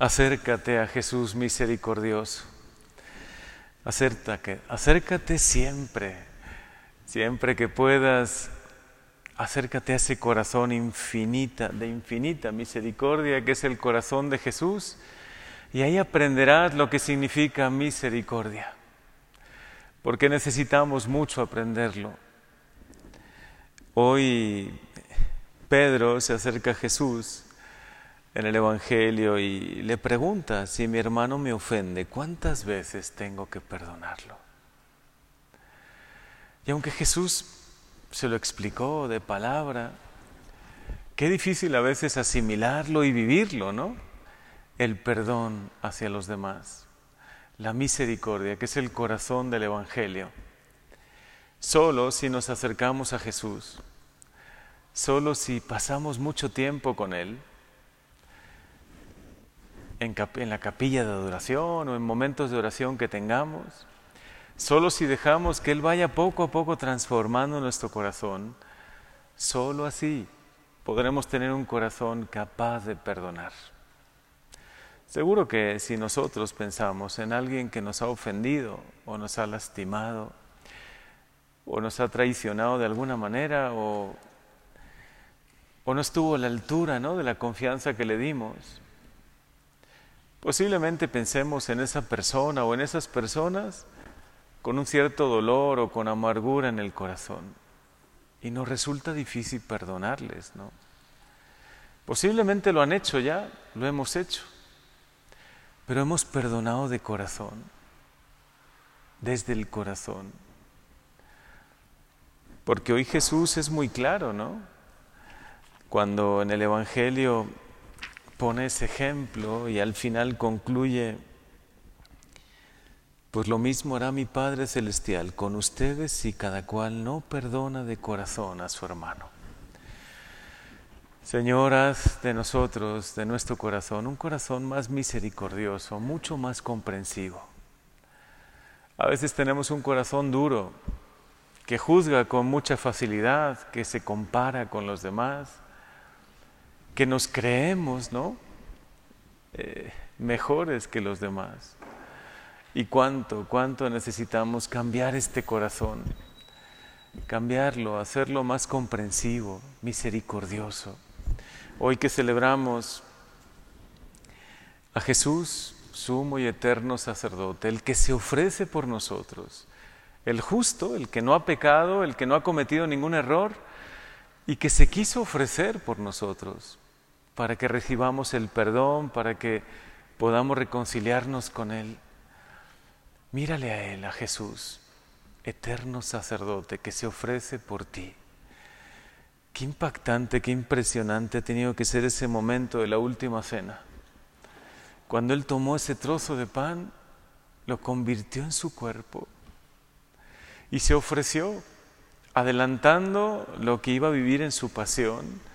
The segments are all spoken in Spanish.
Acércate a Jesús misericordioso. Acércate, acércate siempre, siempre que puedas. Acércate a ese corazón infinita, de infinita misericordia que es el corazón de Jesús y ahí aprenderás lo que significa misericordia, porque necesitamos mucho aprenderlo. Hoy Pedro se acerca a Jesús en el Evangelio y le pregunta, si mi hermano me ofende, ¿cuántas veces tengo que perdonarlo? Y aunque Jesús se lo explicó de palabra, qué difícil a veces asimilarlo y vivirlo, ¿no? El perdón hacia los demás, la misericordia, que es el corazón del Evangelio. Solo si nos acercamos a Jesús, solo si pasamos mucho tiempo con Él, en, la capilla de adoración o en momentos de oración que tengamos, solo si dejamos que Él vaya poco a poco transformando nuestro corazón, solo así podremos tener un corazón capaz de perdonar. Seguro que si nosotros pensamos en alguien que nos ha ofendido o nos ha lastimado o nos ha traicionado de alguna manera o, o no estuvo a la altura ¿no? de la confianza que le dimos, Posiblemente pensemos en esa persona o en esas personas con un cierto dolor o con amargura en el corazón y nos resulta difícil perdonarles, ¿no? Posiblemente lo han hecho ya, lo hemos hecho, pero hemos perdonado de corazón, desde el corazón. Porque hoy Jesús es muy claro, ¿no? Cuando en el Evangelio pone ese ejemplo y al final concluye, pues lo mismo hará mi Padre Celestial con ustedes si cada cual no perdona de corazón a su hermano. Señor, haz de nosotros, de nuestro corazón, un corazón más misericordioso, mucho más comprensivo. A veces tenemos un corazón duro, que juzga con mucha facilidad, que se compara con los demás, que nos creemos, ¿no? Eh, mejores que los demás. Y cuánto, cuánto necesitamos cambiar este corazón, cambiarlo, hacerlo más comprensivo, misericordioso. Hoy que celebramos a Jesús, sumo y eterno sacerdote, el que se ofrece por nosotros, el justo, el que no ha pecado, el que no ha cometido ningún error y que se quiso ofrecer por nosotros para que recibamos el perdón, para que podamos reconciliarnos con Él. Mírale a Él, a Jesús, eterno sacerdote que se ofrece por ti. Qué impactante, qué impresionante ha tenido que ser ese momento de la última cena. Cuando Él tomó ese trozo de pan, lo convirtió en su cuerpo y se ofreció, adelantando lo que iba a vivir en su pasión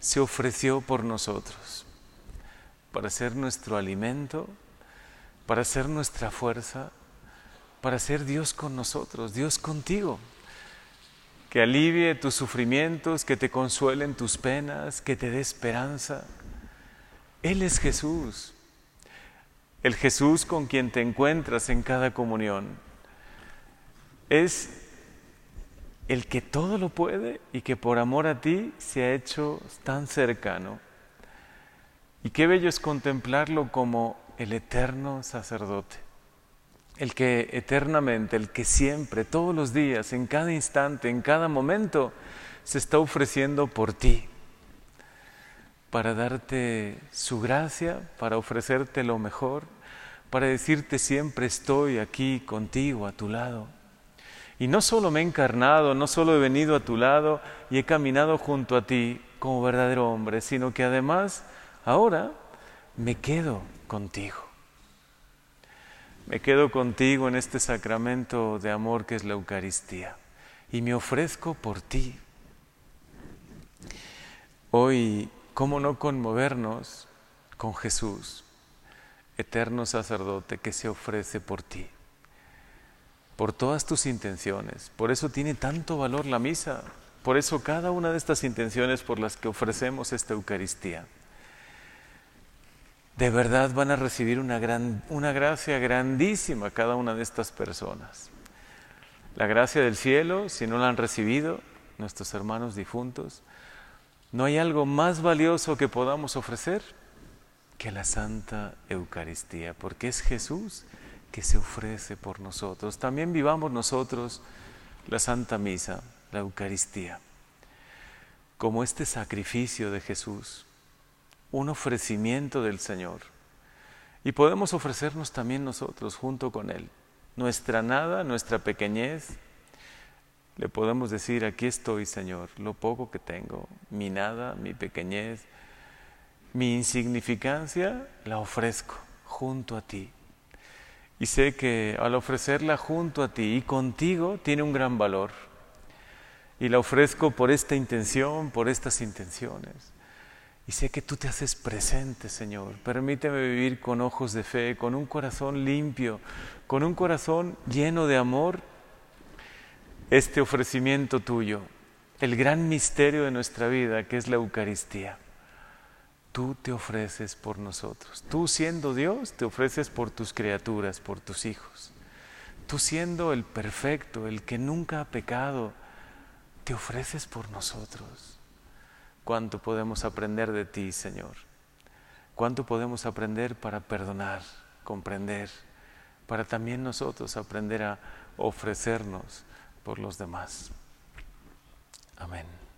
se ofreció por nosotros, para ser nuestro alimento, para ser nuestra fuerza, para ser Dios con nosotros, Dios contigo, que alivie tus sufrimientos, que te consuelen tus penas, que te dé esperanza. Él es Jesús, el Jesús con quien te encuentras en cada comunión. Es el que todo lo puede y que por amor a ti se ha hecho tan cercano. Y qué bello es contemplarlo como el eterno sacerdote, el que eternamente, el que siempre, todos los días, en cada instante, en cada momento, se está ofreciendo por ti, para darte su gracia, para ofrecerte lo mejor, para decirte siempre estoy aquí contigo, a tu lado. Y no solo me he encarnado, no solo he venido a tu lado y he caminado junto a ti como verdadero hombre, sino que además ahora me quedo contigo. Me quedo contigo en este sacramento de amor que es la Eucaristía y me ofrezco por ti. Hoy, ¿cómo no conmovernos con Jesús, eterno sacerdote que se ofrece por ti? Por todas tus intenciones. Por eso tiene tanto valor la misa. Por eso cada una de estas intenciones por las que ofrecemos esta Eucaristía. de verdad van a recibir una, gran, una gracia grandísima cada una de estas personas. La gracia del cielo, si no la han recibido, nuestros hermanos difuntos, no hay algo más valioso que podamos ofrecer que la Santa Eucaristía, porque es Jesús que se ofrece por nosotros. También vivamos nosotros la Santa Misa, la Eucaristía, como este sacrificio de Jesús, un ofrecimiento del Señor. Y podemos ofrecernos también nosotros junto con Él. Nuestra nada, nuestra pequeñez, le podemos decir, aquí estoy, Señor, lo poco que tengo, mi nada, mi pequeñez, mi insignificancia, la ofrezco junto a ti. Y sé que al ofrecerla junto a ti y contigo tiene un gran valor. Y la ofrezco por esta intención, por estas intenciones. Y sé que tú te haces presente, Señor. Permíteme vivir con ojos de fe, con un corazón limpio, con un corazón lleno de amor, este ofrecimiento tuyo, el gran misterio de nuestra vida, que es la Eucaristía. Tú te ofreces por nosotros. Tú siendo Dios, te ofreces por tus criaturas, por tus hijos. Tú siendo el perfecto, el que nunca ha pecado, te ofreces por nosotros cuánto podemos aprender de ti, Señor. Cuánto podemos aprender para perdonar, comprender, para también nosotros aprender a ofrecernos por los demás. Amén.